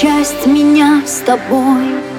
часть меня с тобой.